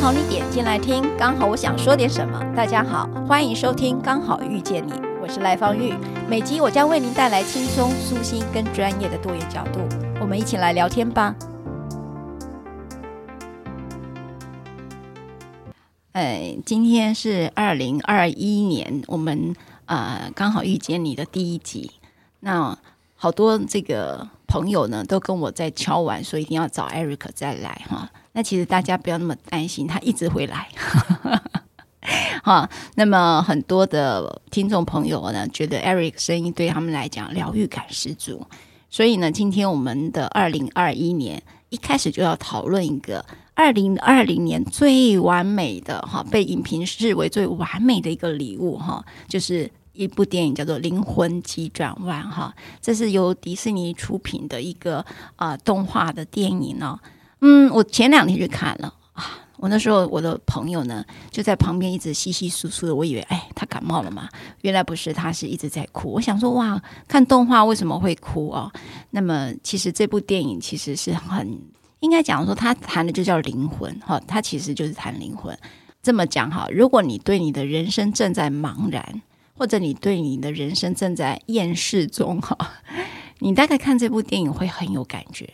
好你点进来听，刚好我想说点什么。大家好，欢迎收听《刚好遇见你》，我是赖芳玉。每集我将为您带来轻松、舒心跟专业的多元角度，我们一起来聊天吧。哎，今天是二零二一年，我们。呃，刚好遇见你的第一集，那好多这个朋友呢都跟我在敲碗，说一定要找 Eric 再来哈。那其实大家不要那么担心，他一直会来。哈，那么很多的听众朋友呢，觉得 Eric 声音对他们来讲疗愈感十足，所以呢，今天我们的二零二一年一开始就要讨论一个二零二零年最完美的哈，被影评视为最完美的一个礼物哈，就是。一部电影叫做《灵魂急转弯》哈，这是由迪士尼出品的一个啊、呃、动画的电影呢。嗯，我前两天去看了啊，我那时候我的朋友呢就在旁边一直稀稀疏疏的，我以为哎他感冒了嘛，原来不是，他是一直在哭。我想说哇，看动画为什么会哭哦？那么其实这部电影其实是很应该讲说，它谈的就叫灵魂哈，它其实就是谈灵魂。这么讲哈，如果你对你的人生正在茫然。或者你对你的人生正在厌世中哈，你大概看这部电影会很有感觉。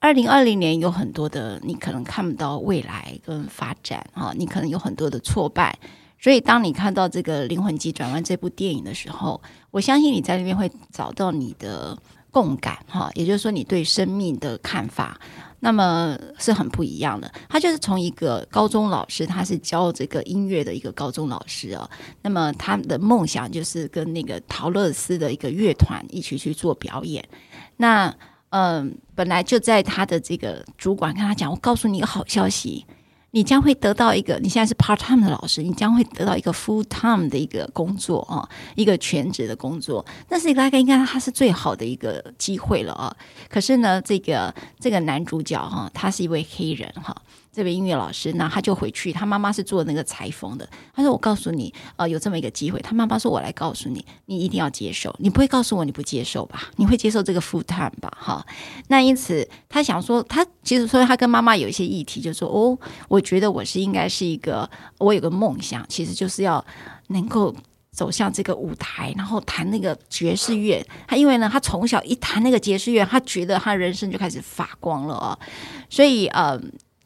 二零二零年有很多的你可能看不到未来跟发展哈，你可能有很多的挫败，所以当你看到这个《灵魂急转弯》这部电影的时候，我相信你在那边会找到你的共感哈，也就是说你对生命的看法。那么是很不一样的。他就是从一个高中老师，他是教这个音乐的一个高中老师哦。那么他的梦想就是跟那个陶乐斯的一个乐团一起去做表演。那嗯，本来就在他的这个主管跟他讲，我告诉你一个好消息。你将会得到一个，你现在是 part time 的老师，你将会得到一个 full time 的一个工作啊，一个全职的工作。那是大概应该他是最好的一个机会了啊。可是呢，这个这个男主角哈，他是一位黑人哈。这位音乐老师，那他就回去，他妈妈是做那个裁缝的。他说：“我告诉你，呃，有这么一个机会。”他妈妈说：“我来告诉你，你一定要接受。你不会告诉我你不接受吧？你会接受这个 full time 吧？哈。那因此，他想说，他其实说他跟妈妈有一些议题，就说，哦，我觉得我是应该是一个，我有个梦想，其实就是要能够走向这个舞台，然后弹那个爵士乐。他因为呢，他从小一弹那个爵士乐，他觉得他人生就开始发光了啊。所以，呃。”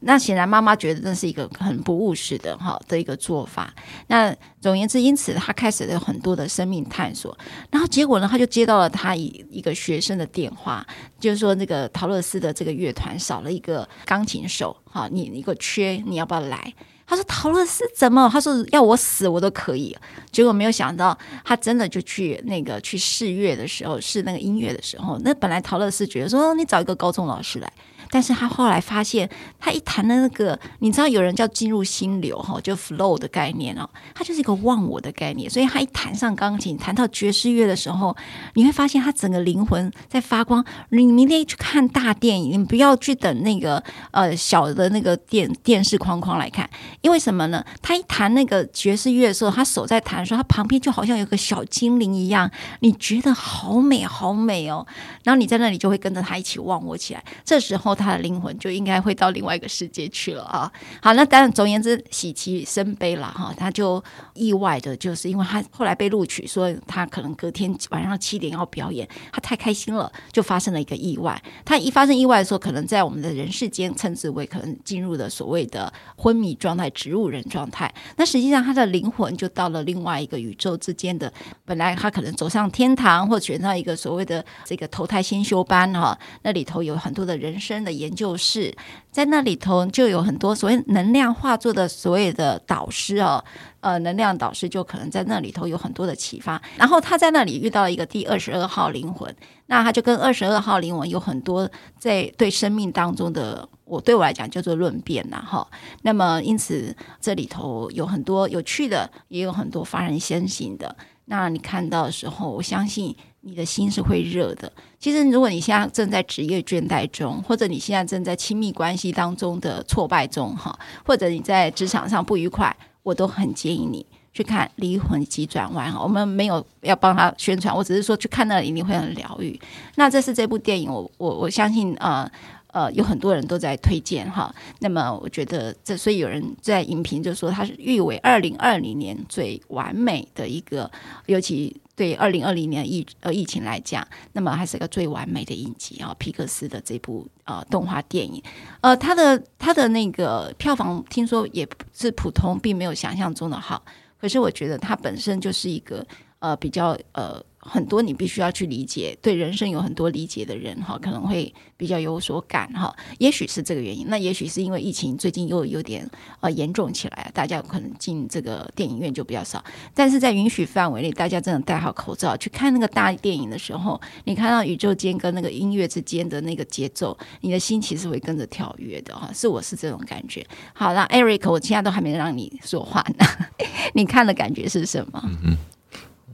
那显然妈妈觉得这是一个很不务实的哈的一个做法。那总而言之，因此他开始了很多的生命探索。然后结果呢，他就接到了他一一个学生的电话，就是说那个陶乐斯的这个乐团少了一个钢琴手，哈，你一个缺，你要不要来？他说陶乐斯怎么？他说要我死我都可以。结果没有想到，他真的就去那个去试乐的时候，试那个音乐的时候，那本来陶乐斯觉得说，你找一个高中老师来。但是他后来发现，他一弹的那个，你知道有人叫进入心流哈，就 flow 的概念哦，他就是一个忘我的概念。所以他一弹上钢琴，弹到爵士乐的时候，你会发现他整个灵魂在发光。你明天去看大电影，你不要去等那个呃小的那个电电视框框来看，因为什么呢？他一弹那个爵士乐的时候，他手在弹的时候，他旁边就好像有个小精灵一样，你觉得好美好美哦。然后你在那里就会跟着他一起忘我起来，这时候。他的灵魂就应该会到另外一个世界去了啊！好，那当然，总而言之，喜极生悲了哈。他就意外的，就是因为他后来被录取，所以他可能隔天晚上七点要表演，他太开心了，就发生了一个意外。他一发生意外的时候，可能在我们的人世间称之为可能进入了所谓的昏迷状态、植物人状态。那实际上，他的灵魂就到了另外一个宇宙之间的，本来他可能走上天堂，或选到一个所谓的这个投胎先修班哈，那里头有很多的人生的。研究室，在那里头就有很多所谓能量化作的所谓的导师哦，呃，能量导师就可能在那里头有很多的启发。然后他在那里遇到了一个第二十二号灵魂，那他就跟二十二号灵魂有很多在对生命当中的，我对我来讲叫做论辩呐，哈。那么因此这里头有很多有趣的，也有很多发人深省的。那你看到的时候，我相信。你的心是会热的。其实，如果你现在正在职业倦怠中，或者你现在正在亲密关系当中的挫败中，哈，或者你在职场上不愉快，我都很建议你去看《灵魂急转弯》。我们没有要帮他宣传，我只是说去看那里你会很疗愈。那这是这部电影，我我我相信，呃。呃，有很多人都在推荐哈，那么我觉得这，所以有人在影评就说它是誉为二零二零年最完美的一个，尤其对二零二零年疫呃疫情来讲，那么还是个最完美的影集啊，皮克斯的这部呃动画电影，呃，它的它的那个票房听说也是普通，并没有想象中的好，可是我觉得它本身就是一个呃比较呃。很多你必须要去理解，对人生有很多理解的人哈，可能会比较有所感哈。也许是这个原因，那也许是因为疫情最近又有点呃严重起来，大家可能进这个电影院就比较少。但是在允许范围内，大家真的戴好口罩去看那个大电影的时候，你看到宇宙间跟那个音乐之间的那个节奏，你的心其实会跟着跳跃的哈。是我是这种感觉。好了，Eric，我现在都还没让你说话呢，你看的感觉是什么？嗯嗯。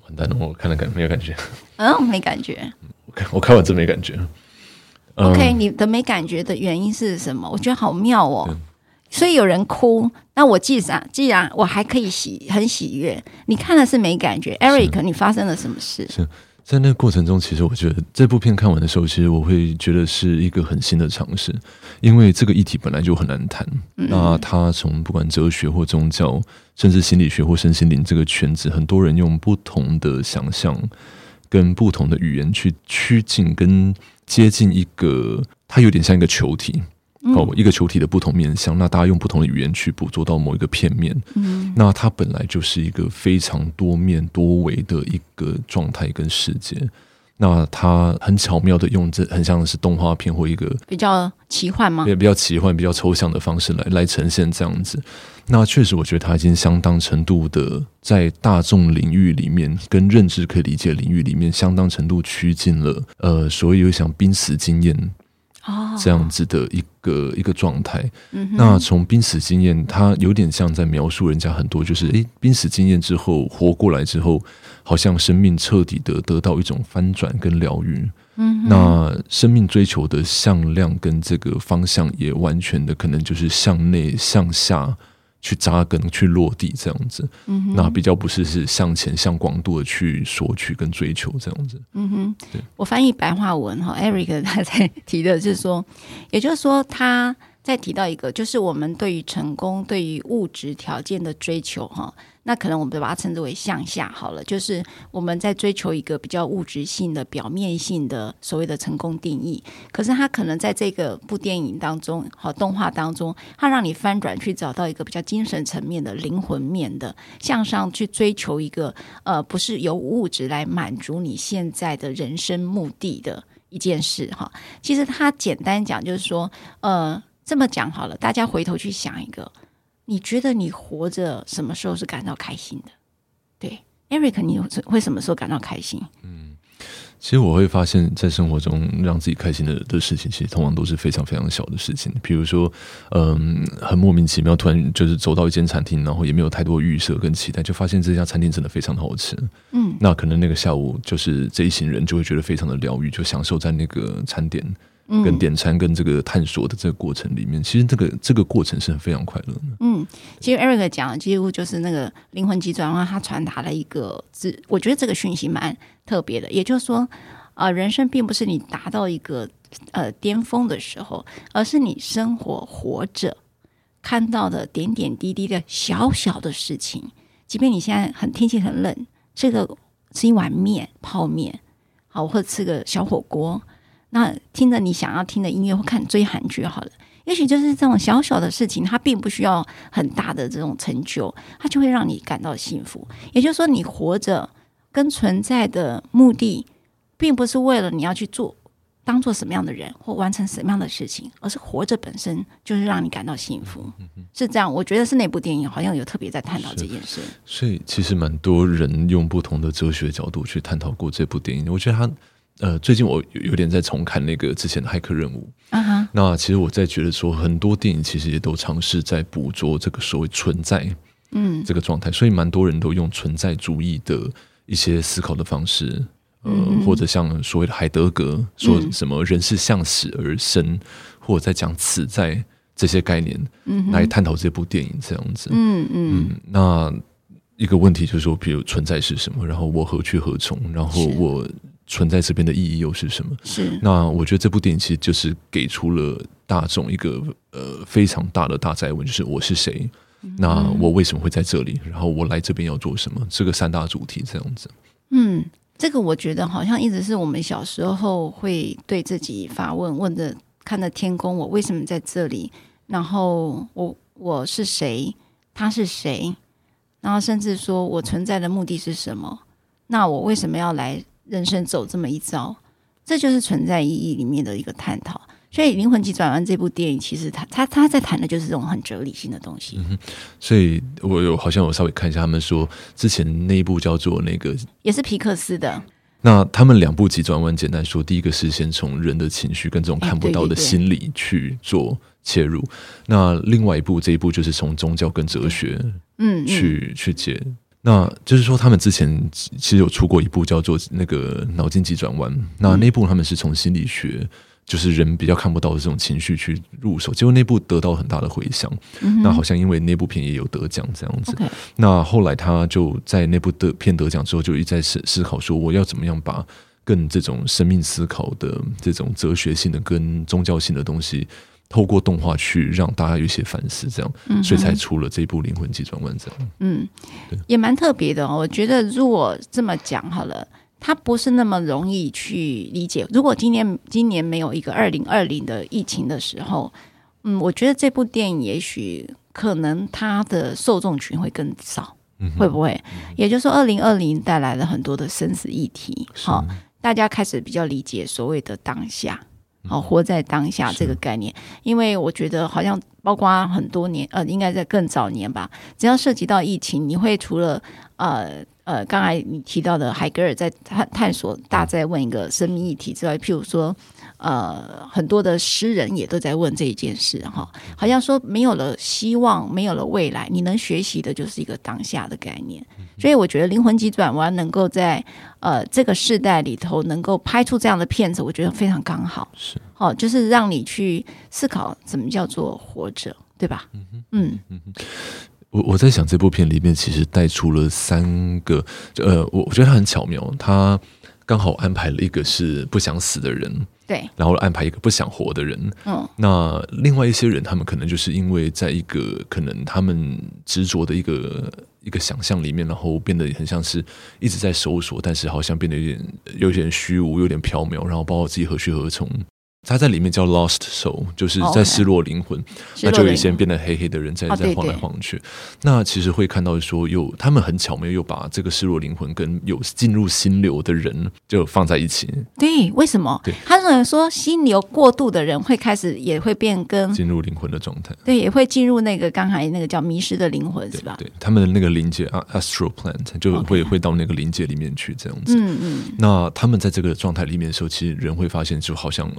完蛋了，我看了感没有感觉。嗯，没感觉。我看我看完真没感觉。OK，你的没感觉的原因是什么？我觉得好妙哦。所以有人哭，那我既然既然我还可以喜很喜悦，你看的是没感觉。Eric，你发生了什么事？是。在那个过程中，其实我觉得这部片看完的时候，其实我会觉得是一个很新的尝试，因为这个议题本来就很难谈。嗯、那他从不管哲学或宗教，甚至心理学或身心灵这个圈子，很多人用不同的想象跟不同的语言去趋近跟接近一个，它有点像一个球体。哦，一个球体的不同面向，那大家用不同的语言去捕捉到某一个片面，嗯，那它本来就是一个非常多面多维的一个状态跟世界。那它很巧妙的用这很像是动画片或一个比较奇幻吗？对，比较奇幻、比较抽象的方式来来呈现这样子。那确实，我觉得它已经相当程度的在大众领域里面跟认知可以理解领域里面，相当程度趋近了。呃，所以有想濒死经验。这样子的一个一个状态，那从濒死经验，它有点像在描述人家很多，就是诶，濒死经验之后活过来之后，好像生命彻底的得到一种翻转跟疗愈。嗯，那生命追求的向量跟这个方向也完全的可能就是向内向下。去扎根、去落地这样子，嗯，那比较不是是向前、向广度的去索取跟追求这样子。嗯哼，对。我翻译白话文哈，Eric 他在提的就是说，也就是说他再提到一个，就是我们对于成功、对于物质条件的追求哈。那可能我们就把它称之为向下好了，就是我们在追求一个比较物质性的、表面性的所谓的成功定义。可是它可能在这个部电影当中、好动画当中，它让你翻转去找到一个比较精神层面的、灵魂面的，向上去追求一个呃，不是由物质来满足你现在的人生目的的一件事哈。其实它简单讲就是说，呃，这么讲好了，大家回头去想一个。你觉得你活着什么时候是感到开心的？对，Eric，你会什么时候感到开心？嗯，其实我会发现，在生活中让自己开心的的事情，其实通常都是非常非常小的事情。比如说，嗯，很莫名其妙，突然就是走到一间餐厅，然后也没有太多预设跟期待，就发现这家餐厅真的非常的好吃。嗯，那可能那个下午，就是这一行人就会觉得非常的疗愈，就享受在那个餐点。跟点餐跟这个探索的这个过程里面，其实这个这个过程是很非常快乐的。嗯，其实 Eric 讲的几乎就是那个灵魂急转弯，他传达了一个字，我觉得这个讯息蛮特别的。也就是说，呃，人生并不是你达到一个呃巅峰的时候，而是你生活活着看到的点点滴滴的小小的事情。即便你现在很天气很冷，这个吃一碗面泡面，好，或者吃个小火锅。那听着你想要听的音乐或看追韩剧好了，也许就是这种小小的事情，它并不需要很大的这种成就，它就会让你感到幸福。也就是说，你活着跟存在的目的，并不是为了你要去做当做什么样的人或完成什么样的事情，而是活着本身就是让你感到幸福，是这样。我觉得是那部电影好像有特别在探讨这件事。所以其实蛮多人用不同的哲学角度去探讨过这部电影。我觉得他呃，最近我有点在重看那个之前的《骇客任务》uh. 那其实我在觉得说，很多电影其实也都尝试在捕捉这个所谓存在，嗯，这个状态。所以蛮多人都用存在主义的一些思考的方式。呃，或者像所谓的海德格说什么“人是向死而生”，嗯、或者在讲“此在”这些概念，来探讨这部电影这样子。嗯嗯，嗯。那一个问题就是说，比如存在是什么？然后我何去何从？然后我存在这边的意义又是什么？是。那我觉得这部电影其实就是给出了大众一个呃非常大的大灾问，就是我是谁？嗯、那我为什么会在这里？然后我来这边要做什么？这个三大主题这样子。嗯。这个我觉得好像一直是我们小时候会对自己发问，问着看着天空，我为什么在这里？然后我我是谁？他是谁？然后甚至说我存在的目的是什么？那我为什么要来人生走这么一遭？这就是存在意义里面的一个探讨。所以《灵魂急转弯》这部电影，其实他他他在谈的就是这种很哲理性的东西。嗯，所以我有好像我稍微看一下，他们说之前那一部叫做那个，也是皮克斯的。那他们两部急转弯，简单说，第一个是先从人的情绪跟这种看不到的心理去做切入，那另外一部这一部就是从宗教跟哲学，嗯，去去解。那就是说，他们之前其实有出过一部叫做那个脑筋急转弯，那那部他们是从心理学。就是人比较看不到的这种情绪去入手，结果那部得到很大的回响。嗯、那好像因为那部片也有得奖这样子。那后来他就在那部的片得奖之后，就一再思思考说，我要怎么样把更这种生命思考的这种哲学性的跟宗教性的东西，透过动画去让大家有一些反思，这样，嗯、所以才出了这部《灵魂急转弯》这样。嗯，也蛮特别的哦。我觉得如果这么讲好了。它不是那么容易去理解。如果今年今年没有一个二零二零的疫情的时候，嗯，我觉得这部电影也许可能它的受众群会更少，嗯、哼会不会？也就是说，二零二零带来了很多的生死议题，好、哦，大家开始比较理解所谓的当下，好、哦，活在当下这个概念。因为我觉得好像包括很多年，呃，应该在更早年吧，只要涉及到疫情，你会除了呃。呃，刚才你提到的海格尔在探探索大在问一个生命议题之外，譬如说，呃，很多的诗人也都在问这一件事哈，好像说没有了希望，没有了未来，你能学习的就是一个当下的概念。所以我觉得《灵魂急转弯》能够在呃这个世代里头能够拍出这样的片子，我觉得非常刚好。是，哦，就是让你去思考怎么叫做活着，对吧？嗯嗯嗯。我我在想这部片里面其实带出了三个，呃，我我觉得他很巧妙，他刚好安排了一个是不想死的人，对，然后安排一个不想活的人，嗯，那另外一些人他们可能就是因为在一个可能他们执着的一个一个想象里面，然后变得很像是一直在搜索，但是好像变得有点有点虚无，有点缥缈，然后包括自己何去何从。他在里面叫 Lost Soul，就是在失落灵魂，那就有一些变得黑黑的人在在晃来晃去。那其实会看到说，有他们很巧妙又把这个失落灵魂跟有进入心流的人就放在一起。对，为什么？对，他认为说心流过度的人会开始也会变更进入灵魂的状态。对，也会进入那个刚才那个叫迷失的灵魂，是吧？对，他们的那个灵界啊，Astral Plant 就会会到那个灵界里面去这样子。嗯嗯。那他们在这个状态里面的时候，其实人会发现就好像。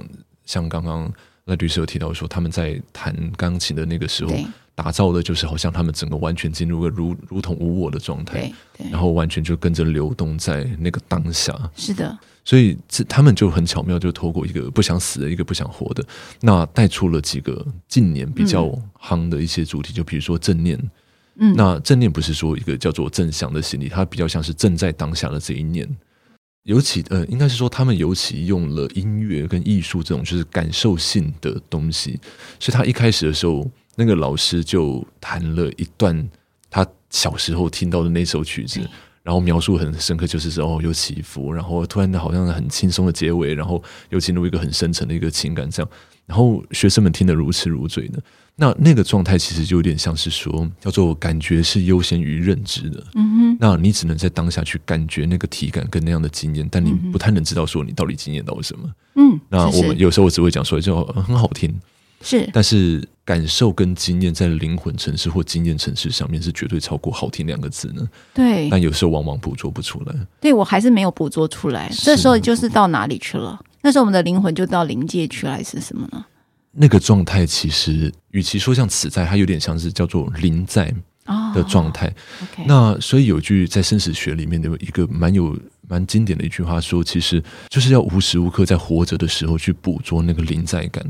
像刚刚那律师有提到说，他们在弹钢琴的那个时候，打造的就是好像他们整个完全进入个如如同无我的状态，然后完全就跟着流动在那个当下。是的，所以这他们就很巧妙，就透过一个不想死的，一个不想活的，那带出了几个近年比较夯的一些主题，嗯、就比如说正念。嗯，那正念不是说一个叫做正向的心理，它比较像是正在当下的这一念。尤其呃，应该是说他们尤其用了音乐跟艺术这种就是感受性的东西，所以他一开始的时候，那个老师就弹了一段他小时候听到的那首曲子，然后描述很深刻，就是说哦有起伏，然后突然好像很轻松的结尾，然后又进入一个很深沉的一个情感这样。然后学生们听得如痴如醉的。那那个状态其实就有点像是说，叫做感觉是优先于认知的。嗯哼，那你只能在当下去感觉那个体感跟那样的经验，但你不太能知道说你到底经验到了什么。嗯，那我们有时候我只会讲说就很好听，是，但是感受跟经验在灵魂层次或经验层次上面是绝对超过好听两个字呢。对，但有时候往往捕捉不出来。对，我还是没有捕捉出来，这时候就是到哪里去了？那时候我们的灵魂就到临界去了，还是什么呢？那个状态其实，与其说像此在，它有点像是叫做临在的状态。Oh. 那所以有句在生死学里面的一个蛮有蛮经典的一句话说，其实就是要无时无刻在活着的时候去捕捉那个临在感。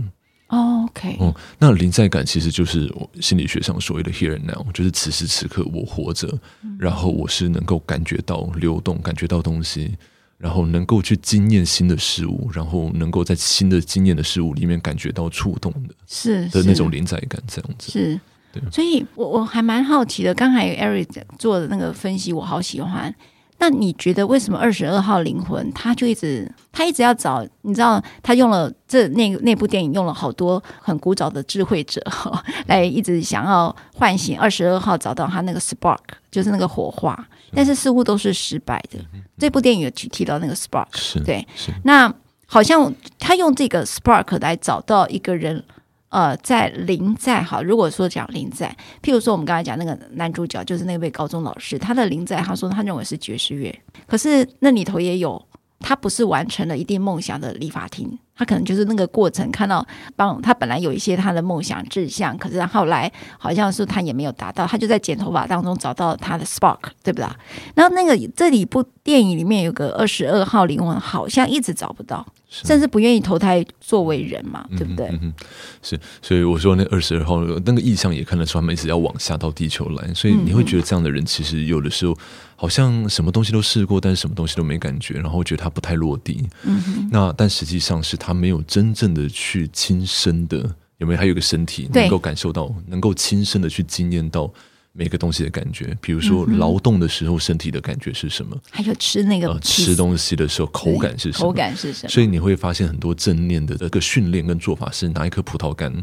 Oh, OK，嗯，那临在感其实就是我心理学上所谓的 here and now，就是此时此刻我活着，然后我是能够感觉到流动，感觉到东西。然后能够去经验新的事物，然后能够在新的经验的事物里面感觉到触动的，是的那种临在感，这样子是。对，所以我我还蛮好奇的，刚才 Eric 做的那个分析，我好喜欢。那你觉得为什么二十二号灵魂他就一直他一直要找？你知道他用了这那那部电影用了好多很古早的智慧者哈，来一直想要唤醒二十二号，找到他那个 spark，就是那个火花，但是似乎都是失败的。这部电影有提提到那个 spark，是对，那好像他用这个 spark 来找到一个人。呃，在临在哈，如果说讲临在，譬如说我们刚才讲那个男主角，就是那位高中老师，他的临在，他说他认为是爵士乐，可是那里头也有他不是完成了一定梦想的理发厅，他可能就是那个过程看到帮他本来有一些他的梦想志向，可是后来好像是他也没有达到，他就在剪头发当中找到他的 spark，对不对？然后那个这里部电影里面有个二十二号灵魂，好像一直找不到。甚至不愿意投胎作为人嘛，对不对？嗯嗯，是，所以我说那二十二号那个意象也看得出他们一直要往下到地球来，所以你会觉得这样的人其实有的时候好像什么东西都试过，但是什么东西都没感觉，然后觉得他不太落地。嗯，那但实际上是他没有真正的去亲身的，有没有？还有一个身体能够感受到，能够亲身的去经验到。每个东西的感觉，比如说劳动的时候身体的感觉是什么？还有吃那个、呃、吃东西的时候口感是什么？口感是什么？所以你会发现很多正念的这个训练跟做法是拿一颗葡萄干，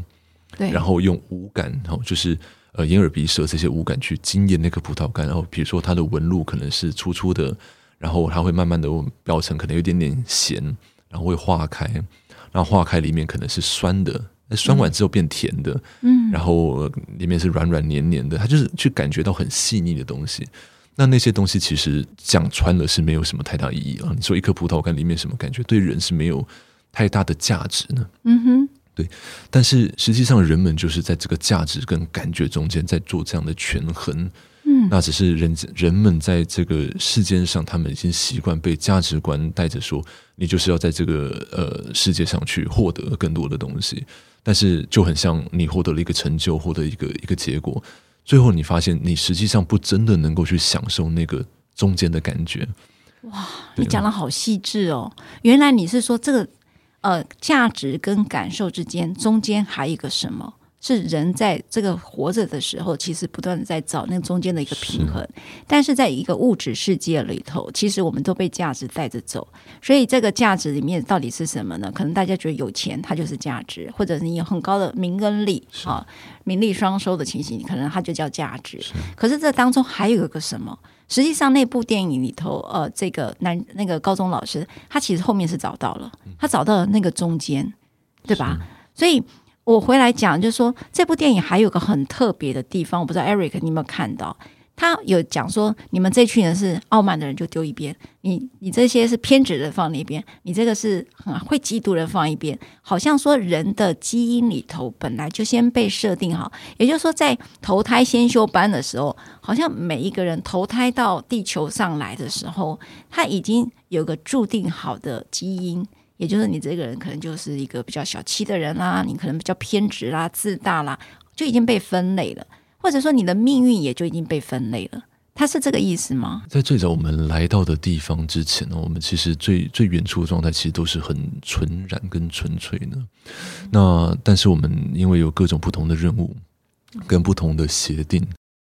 对，然后用五感，然后就是呃眼耳鼻舌这些五感去经验那颗葡萄干，然后比如说它的纹路可能是粗粗的，然后它会慢慢的表层可能有点点咸，然后会化开，然后化开里面可能是酸的。酸完之后变甜的，嗯，然后里面是软软黏黏的，它就是去感觉到很细腻的东西。那那些东西其实讲穿了是没有什么太大意义啊。你说一颗葡萄干里面什么感觉，对人是没有太大的价值呢？嗯哼，对。但是实际上，人们就是在这个价值跟感觉中间在做这样的权衡。嗯，那只是人人们在这个世间上，他们已经习惯被价值观带着说，你就是要在这个呃世界上去获得更多的东西。但是就很像你获得了一个成就，获得一个一个结果，最后你发现你实际上不真的能够去享受那个中间的感觉。哇，你讲的好细致哦！原来你是说这个呃价值跟感受之间中间还有一个什么？是人在这个活着的时候，其实不断的在找那中间的一个平衡，但是在一个物质世界里头，其实我们都被价值带着走。所以这个价值里面到底是什么呢？可能大家觉得有钱它就是价值，或者是你有很高的名跟利啊，名利双收的情形，可能它就叫价值。可是这当中还有一个什么？实际上那部电影里头，呃，这个男那个高中老师，他其实后面是找到了，他找到了那个中间，对吧？所以。我回来讲，就是说这部电影还有个很特别的地方，我不知道 Eric 你有没有看到？他有讲说，你们这群人是傲慢的人就丢一边，你你这些是偏执的放那边，你这个是很会嫉妒的放一边。好像说人的基因里头本来就先被设定好，也就是说在投胎先修班的时候，好像每一个人投胎到地球上来的时候，他已经有个注定好的基因。也就是你这个人可能就是一个比较小气的人啦，你可能比较偏执啦、自大啦，就已经被分类了，或者说你的命运也就已经被分类了。他是这个意思吗？在最早我们来到的地方之前呢，我们其实最最远处的状态其实都是很纯然跟纯粹的。那但是我们因为有各种不同的任务跟不同的协定。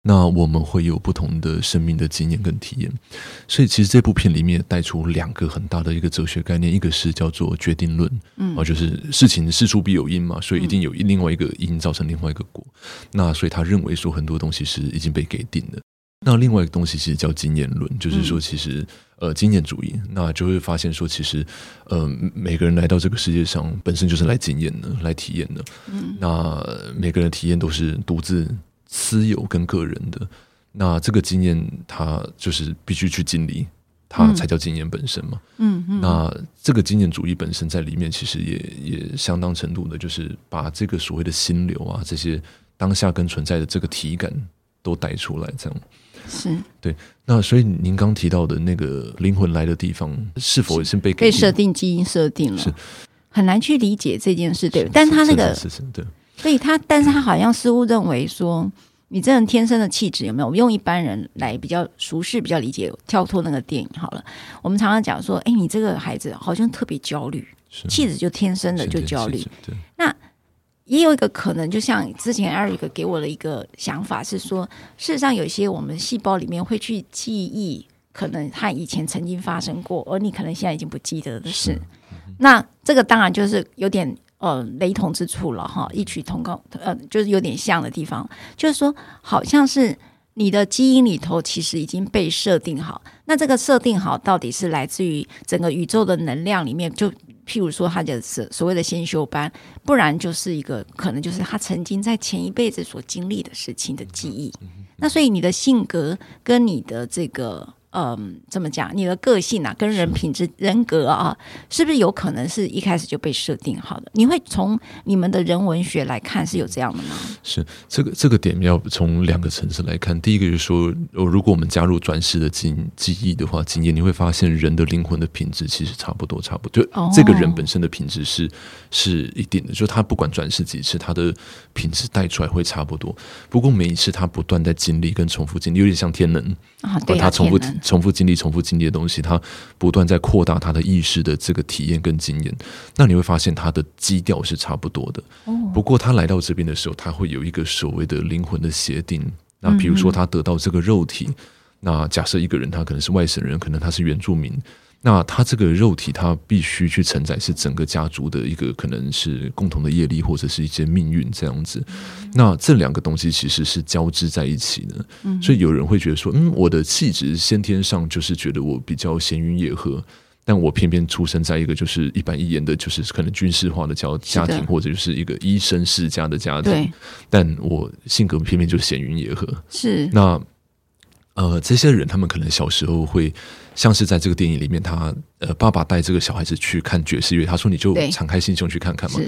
那我们会有不同的生命的经验跟体验，所以其实这部片里面带出两个很大的一个哲学概念，一个是叫做决定论，嗯，啊，就是事情事出必有因嘛，所以一定有另外一个因造成另外一个果，那所以他认为说很多东西是已经被给定的。那另外一个东西其实叫经验论，就是说其实呃经验主义，那就会发现说其实呃每个人来到这个世界上本身就是来经验的，来体验的，嗯，那每个人的体验都是独自。私有跟个人的，那这个经验，它就是必须去经历，它才叫经验本身嘛。嗯嗯。那这个经验主义本身在里面，其实也也相当程度的，就是把这个所谓的心流啊，这些当下跟存在的这个体感都带出来，这样。是。对。那所以您刚提到的那个灵魂来的地方，是否是被被设定基因设定了？是。很难去理解这件事，对。但他那个。是是对。所以他，但是他好像似乎认为说，你这人天生的气质有没有？我们用一般人来比较熟悉、比较理解，跳脱那个电影好了。我们常常讲说，哎，你这个孩子好像特别焦虑，气质就天生的就焦虑。那也有一个可能，就像之前 Eric 给我的一个想法是说，事实上有一些我们细胞里面会去记忆，可能他以前曾经发生过，而你可能现在已经不记得的事。那这个当然就是有点。呃，雷同之处了哈，异曲同工，呃，就是有点像的地方，就是说，好像是你的基因里头其实已经被设定好。那这个设定好，到底是来自于整个宇宙的能量里面？就譬如说，他就是所谓的先修班，不然就是一个可能就是他曾经在前一辈子所经历的事情的记忆。那所以你的性格跟你的这个。嗯，怎么讲？你的个性啊，跟人品质、人格啊，是不是有可能是一开始就被设定好的？你会从你们的人文学来看，是有这样的吗？是这个这个点要从两个层次来看。第一个就是说，如果我们加入转世的记记忆的话，经验你会发现人的灵魂的品质其实差不多，差不多。就这个人本身的品质是、哦、是一定的，就他不管转世几次，他的品质带出来会差不多。不过每一次他不断在经历跟重复经历，有点像天能啊，对啊，他重复。重复经历、重复经历的东西，他不断在扩大他的意识的这个体验跟经验。那你会发现，他的基调是差不多的。不过，他来到这边的时候，他会有一个所谓的灵魂的协定。那比如说，他得到这个肉体，那假设一个人他可能是外省人，可能他是原住民。那他这个肉体，他必须去承载是整个家族的一个可能是共同的业力，或者是一些命运这样子。那这两个东西其实是交织在一起的。所以有人会觉得说，嗯，我的气质先天上就是觉得我比较闲云野鹤，但我偏偏出生在一个就是一板一眼的，就是可能军事化的家家庭，或者就是一个医生世家的家庭。但我性格偏偏就是闲云野鹤。是那。呃，这些人他们可能小时候会像是在这个电影里面他，呃，爸爸带这个小孩子去看爵士乐，他说你就敞开心胸去看看嘛。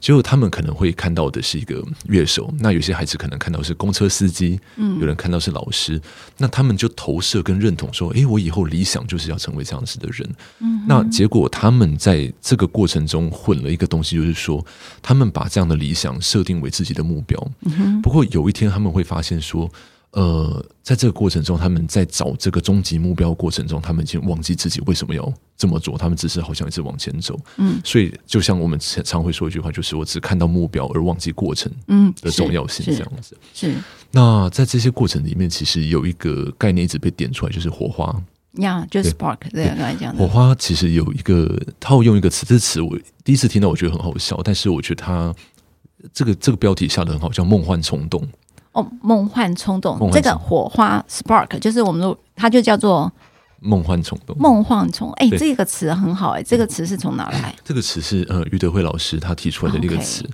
结果他们可能会看到的是一个乐手，那有些孩子可能看到是公车司机，嗯，有人看到是老师，那他们就投射跟认同说，诶，我以后理想就是要成为这样子的人。嗯，那结果他们在这个过程中混了一个东西，就是说他们把这样的理想设定为自己的目标。嗯，不过有一天他们会发现说。呃，在这个过程中，他们在找这个终极目标过程中，他们已经忘记自己为什么要这么做，他们只是好像一直往前走。嗯，所以就像我们常会说一句话，就是我只看到目标而忘记过程，嗯的重要性这样子。是，是，是。那在这些过程里面，其实有一个概念一直被点出来，就是火花。呀，就是 spark 这样来讲。火花其实有一个套用一个词，这词我第一次听到，我觉得很好笑，但是我觉得它这个这个标题下得很好，叫梦幻冲动。哦，梦幻冲动，这个火花 spark 就是我们，它就叫做梦幻冲动。梦幻冲，哎，这个词很好，哎，这个词是从哪来？这个词是呃，于德慧老师他提出来的一个词。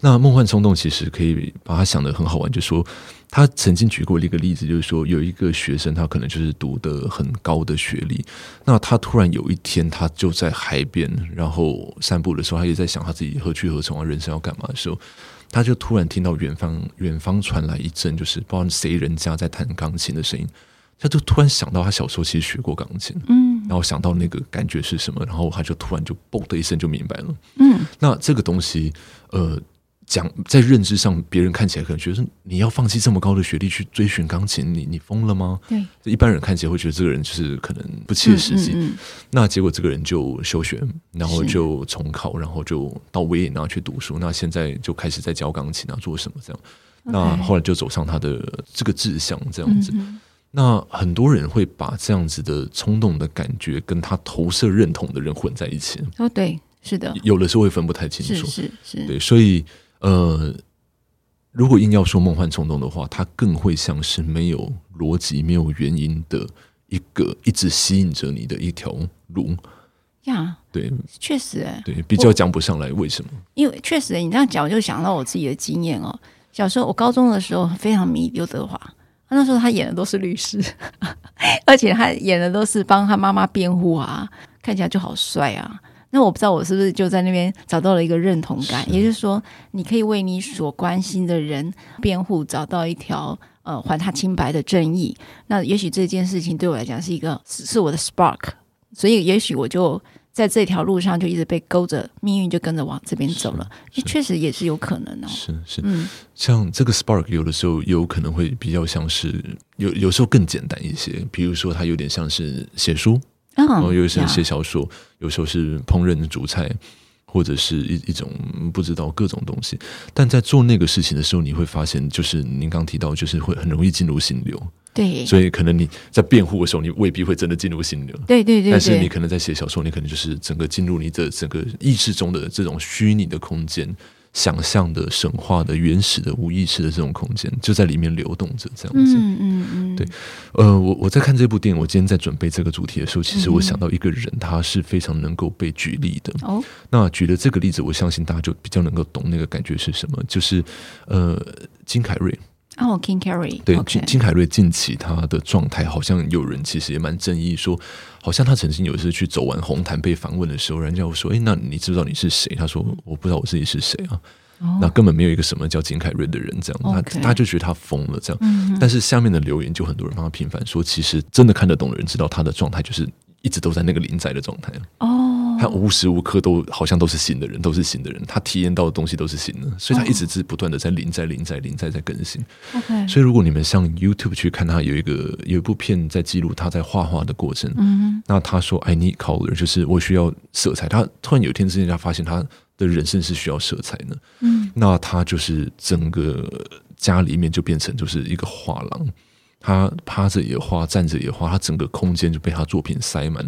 那梦幻冲动其实可以把它想得很好玩，就是说他曾经举过一个例子，就是说有一个学生，他可能就是读的很高的学历，那他突然有一天，他就在海边，然后散步的时候，他也在想他自己何去何从啊，人生要干嘛的时候。他就突然听到远方远方传来一阵就是不知道谁人家在弹钢琴的声音，他就突然想到他小时候其实学过钢琴，嗯，然后想到那个感觉是什么，然后他就突然就嘣的一声就明白了，嗯，那这个东西，呃。讲在认知上，别人看起来可能觉得你要放弃这么高的学历去追寻钢琴，你你疯了吗？对，一般人看起来会觉得这个人就是可能不切实际。嗯嗯嗯、那结果这个人就休学，然后就重考，然后就到维也纳去读书。那现在就开始在教钢琴啊，做什么这样？那后来就走上他的这个志向，这样子。嗯、那很多人会把这样子的冲动的感觉跟他投射认同的人混在一起。哦，对，是的，有的时候会分不太清楚。是是是，对，所以呃，如果硬要说梦幻冲动的话，它更会像是没有逻辑、没有原因的一个一直吸引着你的一条路。呀，对，确实，哎，对，比较讲不上来为什么？因为确实，你这样讲，我就想到我自己的经验哦。小时候，我高中的时候非常迷刘德华，那时候他演的都是律师，而且他演的都是帮他妈妈辩护啊，看起来就好帅啊。那我不知道我是不是就在那边找到了一个认同感，也就是说，你可以为你所关心的人辩护，找到一条呃还他清白的正义。那也许这件事情对我来讲是一个是我的 spark，所以也许我就。在这条路上就一直被勾着，命运就跟着往这边走了。也确实也是有可能哦。是是，嗯，像这个 spark 有的时候有可能会比较像是有有时候更简单一些，比如说它有点像是写书，然后有时候写小说，有时候是烹饪煮菜。或者是一一种不知道各种东西，但在做那个事情的时候，你会发现，就是您刚提到，就是会很容易进入心流。对，所以可能你在辩护的时候，你未必会真的进入心流。对对对，对，但是你可能在写小说，你可能就是整个进入你的整个意识中的这种虚拟的空间。想象的神话的原始的无意识的这种空间，就在里面流动着，这样子。嗯嗯嗯。对，呃，我我在看这部电影，我今天在准备这个主题的时候，其实我想到一个人，他是非常能够被举例的。哦。那举了这个例子，我相信大家就比较能够懂那个感觉是什么，就是呃，金凯瑞。哦，King Carrey，对，金金凯瑞近期他的状态，好像有人其实也蛮争议，说好像他曾经有一次去走完红毯被访问的时候，人家会说：“哎，那你知不知道你是谁？”他说：“我不知道我自己是谁啊。”那根本没有一个什么叫金凯瑞的人，这样他他就觉得他疯了，这样。但是下面的留言就很多人帮他平反，说其实真的看得懂的人知道他的状态就是一直都在那个临在的状态哦。他无时无刻都好像都是新的人，都是新的人，他体验到的东西都是新的，所以他一直是不断的在临在、临在、临在在更新。所以如果你们上 YouTube 去看他有一个有一部片在记录他在画画的过程，嗯，那他说 I need color，就是我需要色彩。他突然有一天之间，他发现他的人生是需要色彩的，嗯，那他就是整个家里面就变成就是一个画廊，他趴着也画，站着也画，他整个空间就被他作品塞满。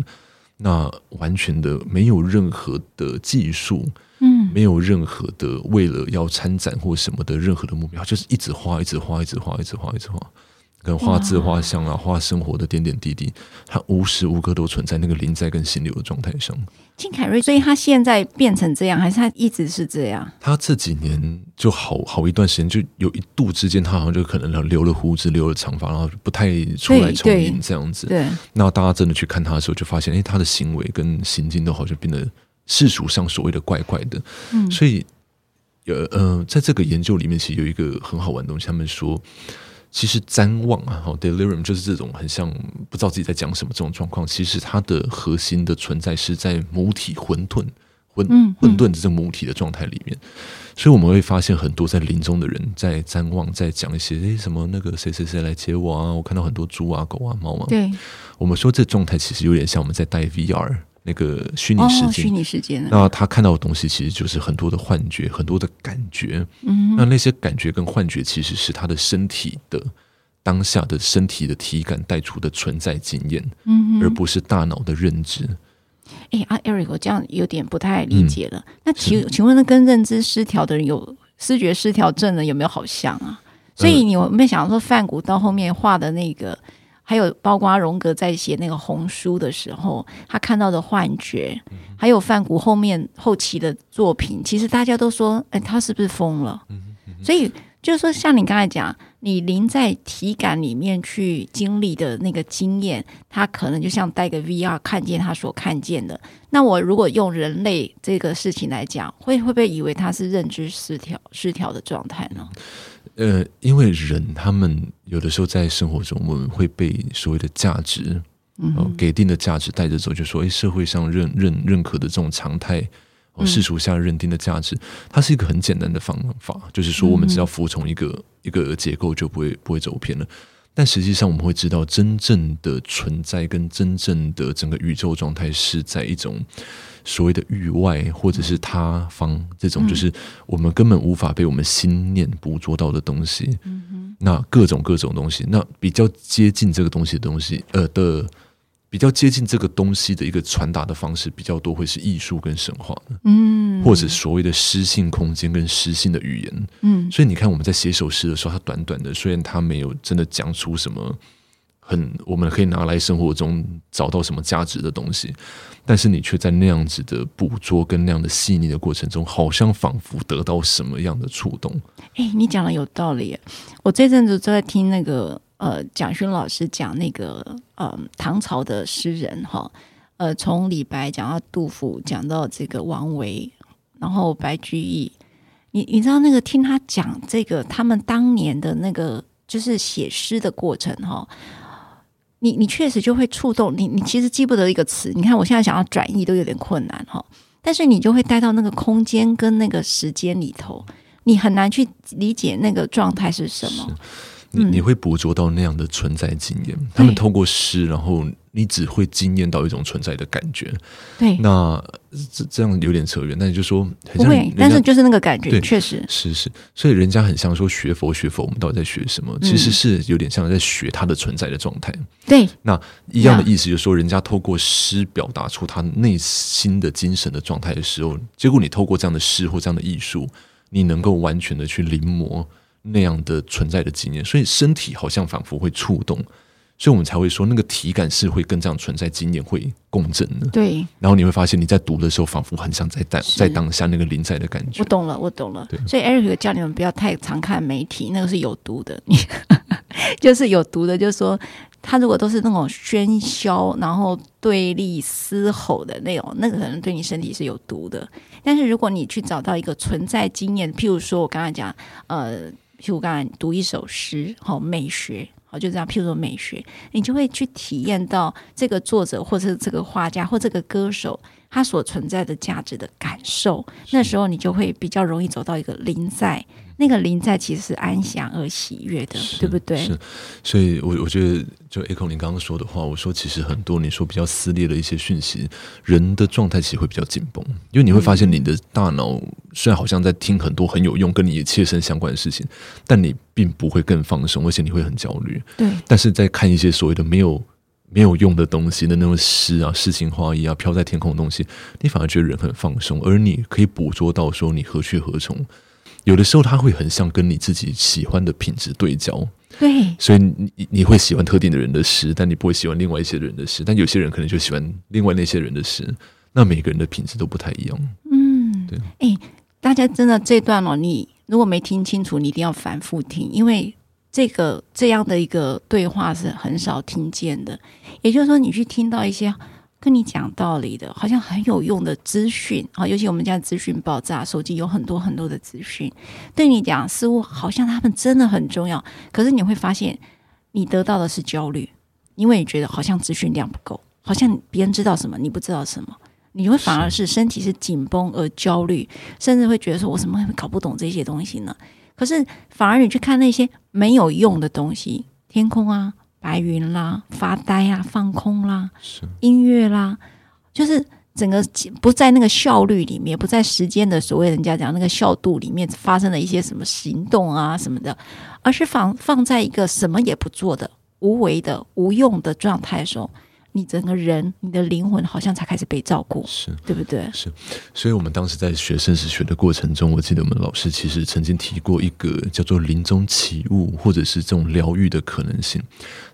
那完全的没有任何的技术，嗯，没有任何的为了要参展或什么的任何的目标，就是一直画，一直画，一直画，一直画，一直画，跟画自画像啊，画生活的点点滴滴，他无时无刻都存在那个临在跟心流的状态上。金凯瑞，所以他现在变成这样，还是他一直是这样？他这几年就好好一段时间，就有一度之间，他好像就可能留了胡子，留了长发，然后不太出来重影这样子。对，那大家真的去看他的时候，就发现，哎，他的行为跟行径都好像变得世俗上所谓的怪怪的。嗯，所以，呃呃，在这个研究里面，其实有一个很好玩的东西，他们说。其实瞻望啊，好，delirium 就是这种很像不知道自己在讲什么这种状况。其实它的核心的存在是在母体混沌、混混沌的这个母体的状态里面。所以我们会发现很多在临终的人在瞻望，在讲一些诶什么那个谁谁谁来接我啊，我看到很多猪啊、狗啊、猫啊。对，我们说这状态其实有点像我们在戴 VR。那个虚拟世界，虚拟世界，那他看到的东西其实就是很多的幻觉，很多的感觉。嗯，那那些感觉跟幻觉其实是他的身体的当下的身体的体感带出的存在经验，嗯，而不是大脑的认知。哎，啊，Eric，我这样有点不太理解了。嗯，那请请问，那跟认知失调的人有视觉失调症的有没有好像啊？所以你有没有想说，范谷到后面画的那个？还有包括荣格在写那个红书的时候，他看到的幻觉，还有范谷后面后期的作品，其实大家都说，哎，他是不是疯了？所以就是说，像你刚才讲，你临在体感里面去经历的那个经验，他可能就像戴个 VR 看见他所看见的。那我如果用人类这个事情来讲，会会不会以为他是认知失调失调的状态呢？呃，因为人他们有的时候在生活中，我们会被所谓的价值，嗯、呃，给定的价值带着走，就说，哎，社会上认认认可的这种常态，哦，世俗下认定的价值，它是一个很简单的方法，就是说，我们只要服从一个、嗯、一个结构，就不会不会走偏了。但实际上我们会知道，真正的存在跟真正的整个宇宙状态是在一种所谓的域外或者是他方这种，就是我们根本无法被我们心念捕捉到的东西。那各种各种东西，那比较接近这个东西的东西，呃的。比较接近这个东西的一个传达的方式比较多，会是艺术跟神话，嗯，或者所谓的诗性空间跟诗性的语言，嗯，所以你看我们在写首诗的时候，它短短的，虽然它没有真的讲出什么很我们可以拿来生活中找到什么价值的东西，但是你却在那样子的捕捉跟那样的细腻的过程中，好像仿佛得到什么样的触动。哎，你讲的有道理，我这阵子都在听那个。呃，蒋勋老师讲那个呃，唐朝的诗人哈，呃，从李白讲到杜甫，讲到这个王维，然后白居易，你你知道那个听他讲这个他们当年的那个就是写诗的过程哈，你你确实就会触动你，你其实记不得一个词，你看我现在想要转移都有点困难哈，但是你就会带到那个空间跟那个时间里头，你很难去理解那个状态是什么。你你会捕捉到那样的存在经验，他们透过诗，然后你只会惊艳到一种存在的感觉。对，那这这样有点扯远，但是就说很像，不会，但是就是那个感觉，确实是是。所以人家很像说学佛学佛，我们到底在学什么？其实是有点像在学他的存在的状态。对，那一样的意思就是说，人家透过诗表达出他内心的精神的状态的时候，结果你透过这样的诗或这样的艺术，你能够完全的去临摹。那样的存在的经验，所以身体好像仿佛会触动，所以我们才会说那个体感是会跟这样存在经验会共振的。对，然后你会发现你在读的时候，仿佛很想在当在当下那个临在的感觉。我懂了，我懂了。对，所以 Eric 叫你们不要太常看媒体，那个是有毒的。你 就是有毒的，就是说他如果都是那种喧嚣，然后对立、嘶吼的那种，那个可能对你身体是有毒的。但是如果你去找到一个存在经验，譬如说我刚才讲，呃。譬如刚才读一首诗，好美学，好就这样。譬如说美学，你就会去体验到这个作者，或者是这个画家，或这个歌手，他所存在的价值的感受。那时候你就会比较容易走到一个临在。那个临在其实是安详而喜悦的，对不对？是，所以我我觉得，就 Echo 你刚刚说的话，我说其实很多你说比较撕裂的一些讯息，人的状态其实会比较紧绷，因为你会发现你的大脑虽然好像在听很多很有用、跟你切身相关的事情，但你并不会更放松，而且你会很焦虑。对。但是在看一些所谓的没有没有用的东西的那种诗啊、诗情画意啊、飘在天空的东西，你反而觉得人很放松，而你可以捕捉到说你何去何从。有的时候，他会很像跟你自己喜欢的品质对焦，对，所以你你会喜欢特定的人的诗，但你不会喜欢另外一些人的诗，但有些人可能就喜欢另外那些人的诗，那每个人的品质都不太一样。嗯，对，哎，大家真的这段哦，你如果没听清楚，你一定要反复听，因为这个这样的一个对话是很少听见的。也就是说，你去听到一些。跟你讲道理的，好像很有用的资讯啊，尤其我们家资讯爆炸，手机有很多很多的资讯，对你讲似乎好像他们真的很重要，可是你会发现，你得到的是焦虑，因为你觉得好像资讯量不够，好像别人知道什么你不知道什么，你会反而是身体是紧绷而焦虑，甚至会觉得说我怎么会搞不懂这些东西呢？可是反而你去看那些没有用的东西，天空啊。白云啦，发呆啊，放空啦，音乐啦，就是整个不在那个效率里面，不在时间的所谓人家讲那个效度里面发生了一些什么行动啊什么的，而是放放在一个什么也不做的无为的无用的状态的时候。你整个人，你的灵魂好像才开始被照顾，是对不对？是，所以我们当时在学生死学的过程中，我记得我们老师其实曾经提过一个叫做临终起悟，或者是这种疗愈的可能性。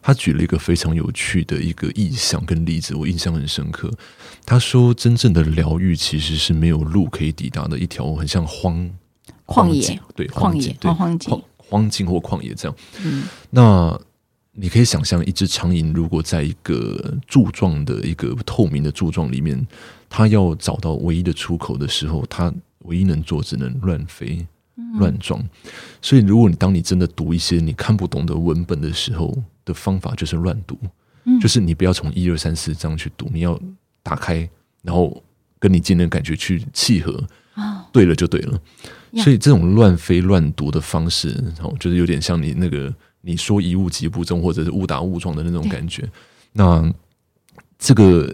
他举了一个非常有趣的一个意象跟例子，我印象很深刻。他说，真正的疗愈其实是没有路可以抵达的一条很像荒旷野，对，旷野，荒荒荒荒境或旷野这样。嗯，那。你可以想象，一只苍蝇如果在一个柱状的一个透明的柱状里面，它要找到唯一的出口的时候，它唯一能做只能乱飞、乱撞。所以，如果你当你真的读一些你看不懂的文本的时候，的方法就是乱读，就是你不要从一二三四这样去读，你要打开，然后跟你今天的感觉去契合，对了就对了。所以，这种乱飞乱读的方式，就是有点像你那个。你说一误即不中，或者是误打误撞的那种感觉。那这个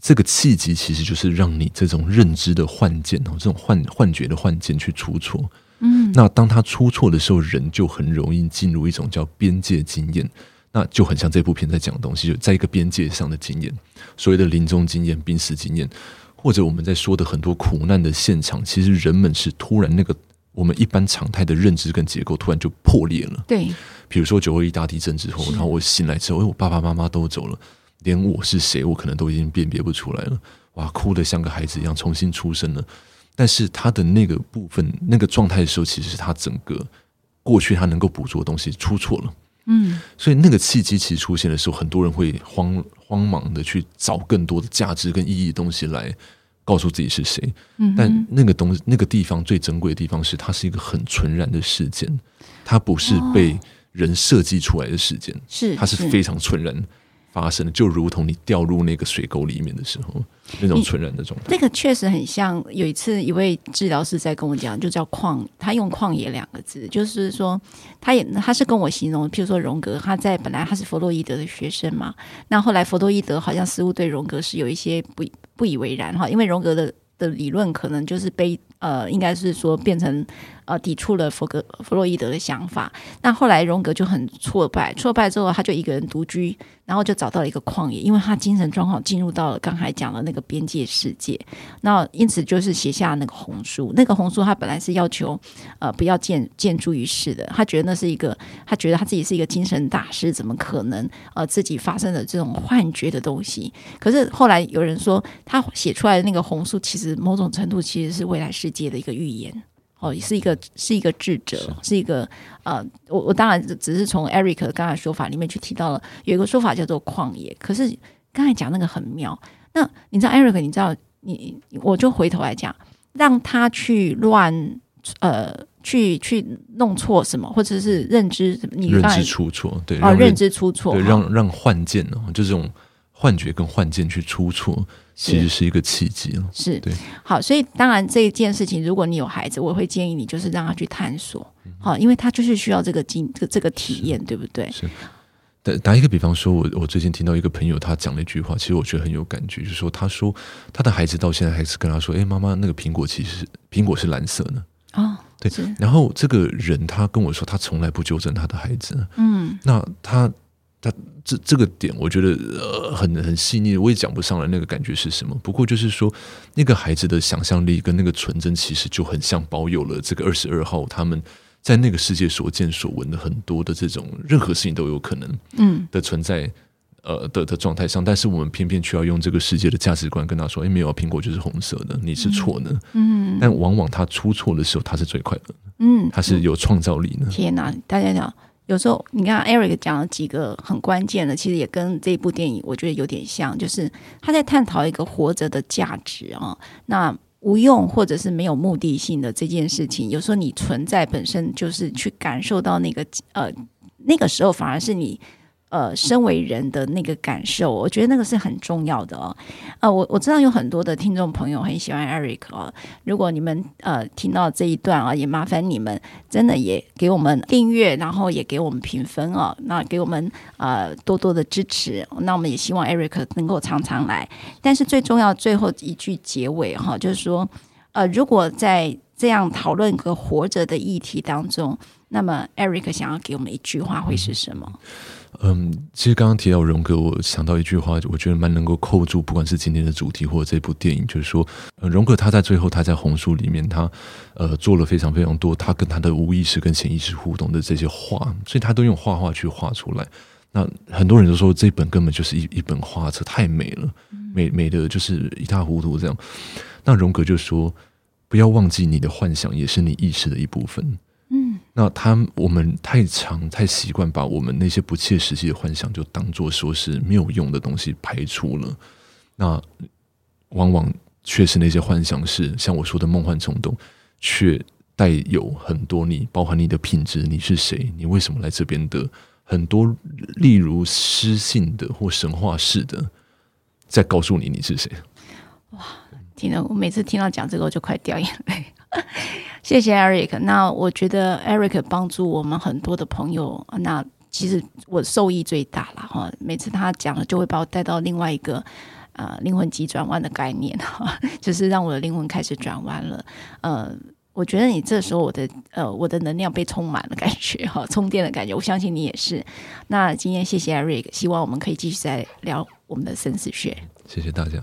这个契机，其实就是让你这种认知的幻见哦，这种幻幻觉的幻见去出错。嗯，那当他出错的时候，人就很容易进入一种叫边界经验，那就很像这部片在讲的东西，就在一个边界上的经验，所谓的临终经验、濒死经验，或者我们在说的很多苦难的现场，其实人们是突然那个我们一般常态的认知跟结构突然就破裂了。对，比如说九二一大地震之后，然后我醒来之后，哎，我爸爸妈妈都走了，连我是谁，我可能都已经辨别不出来了，哇，哭得像个孩子一样，重新出生了。但是他的那个部分、那个状态的时候，其实是他整个过去他能够捕捉的东西出错了。嗯，所以那个契机其实出现的时候，很多人会慌慌忙的去找更多的价值跟意义的东西来告诉自己是谁。嗯，但那个东西、那个地方最珍贵的地方是，它是一个很纯然的事件，它不是被人设计出来的事件，是它是。非常纯然。发生的就如同你掉入那个水沟里面的时候，那种纯然的状态。那个确实很像。有一次，一位治疗师在跟我讲，就叫旷，他用“旷野”两个字，就是说，他也他是跟我形容，譬如说荣格，他在本来他是弗洛伊德的学生嘛，那后来弗洛伊德好像似乎对荣格是有一些不不以为然哈，因为荣格的的理论可能就是被呃，应该是说变成。呃，抵触了弗格弗洛伊德的想法。那后来荣格就很挫败，挫败之后他就一个人独居，然后就找到了一个旷野，因为他精神状况进入到了刚才讲的那个边界世界。那因此就是写下那个红书。那个红书他本来是要求呃不要见见诸于世的，他觉得那是一个，他觉得他自己是一个精神大师，怎么可能呃自己发生了这种幻觉的东西？可是后来有人说，他写出来的那个红书，其实某种程度其实是未来世界的一个预言。哦，是一个是一个智者，是，是一个呃，我我当然只是从 Eric 刚才说法里面去提到了，有一个说法叫做旷野。可是刚才讲那个很妙，那你知道 Eric，你知道你我就回头来讲，让他去乱呃去去弄错什么，或者是认知你认知出错，对哦，认知出错，对，让让幻见哦，就这种幻觉跟幻见去出错。其实是一个契机了，是对。好，所以当然这件事情，如果你有孩子，我会建议你就是让他去探索，好，因为他就是需要这个经这个这个体验，对不对？是。打打一个比方说，我我最近听到一个朋友他讲了一句话，其实我觉得很有感觉，就是说他说他的孩子到现在还是跟他说，哎，妈妈，那个苹果其实苹果是蓝色的哦，对。然后这个人他跟我说，他从来不纠正他的孩子，嗯，那他。他这这个点，我觉得呃很很细腻，我也讲不上来那个感觉是什么。不过就是说，那个孩子的想象力跟那个纯真，其实就很像保有了这个二十二号他们在那个世界所见所闻的很多的这种任何事情都有可能嗯的存在呃的的状态上。但是我们偏偏却要用这个世界的价值观跟他说：“哎，没有，苹果就是红色的，你是错的。”嗯，但往往他出错的时候，他是最快乐的，嗯，他是有创造力的。天哪，大家讲。有时候，你看 Eric 讲了几个很关键的，其实也跟这部电影我觉得有点像，就是他在探讨一个活着的价值啊。那无用或者是没有目的性的这件事情，有时候你存在本身就是去感受到那个呃，那个时候反而是你。呃，身为人的那个感受，我觉得那个是很重要的哦。呃，我我知道有很多的听众朋友很喜欢 Eric 哦。如果你们呃听到这一段啊，也麻烦你们真的也给我们订阅，然后也给我们评分哦。那给我们呃多多的支持。那我们也希望 Eric 能够常常来。但是最重要最后一句结尾哈，就是说呃，如果在这样讨论和活着的议题当中，那么 Eric 想要给我们一句话会是什么？其实刚刚提到荣格，我想到一句话，我觉得蛮能够扣住，不管是今天的主题或者这部电影，就是说，呃，荣格他在最后他在红书里面，他呃做了非常非常多，他跟他的无意识跟潜意识互动的这些画，所以他都用画画去画出来。那很多人都说这本根本就是一一本画册，太美了，美美的就是一塌糊涂这样。那荣格就说，不要忘记你的幻想也是你意识的一部分。那他我们太常太习惯把我们那些不切实际的幻想就当做说是没有用的东西排除了，那往往却是那些幻想是像我说的梦幻冲动，却带有很多你包含你的品质，你是谁，你为什么来这边的很多，例如诗性的或神话式的，在告诉你你是谁。哇，听到我每次听到讲这个我就快掉眼泪。谢谢 Eric。那我觉得 Eric 帮助我们很多的朋友，那其实我受益最大了哈。每次他讲了，就会把我带到另外一个呃灵魂急转弯的概念哈，就是让我的灵魂开始转弯了。呃，我觉得你这时候我的呃我的能量被充满了感觉哈，充电的感觉。我相信你也是。那今天谢谢 Eric，希望我们可以继续再聊我们的生死学。谢谢大家。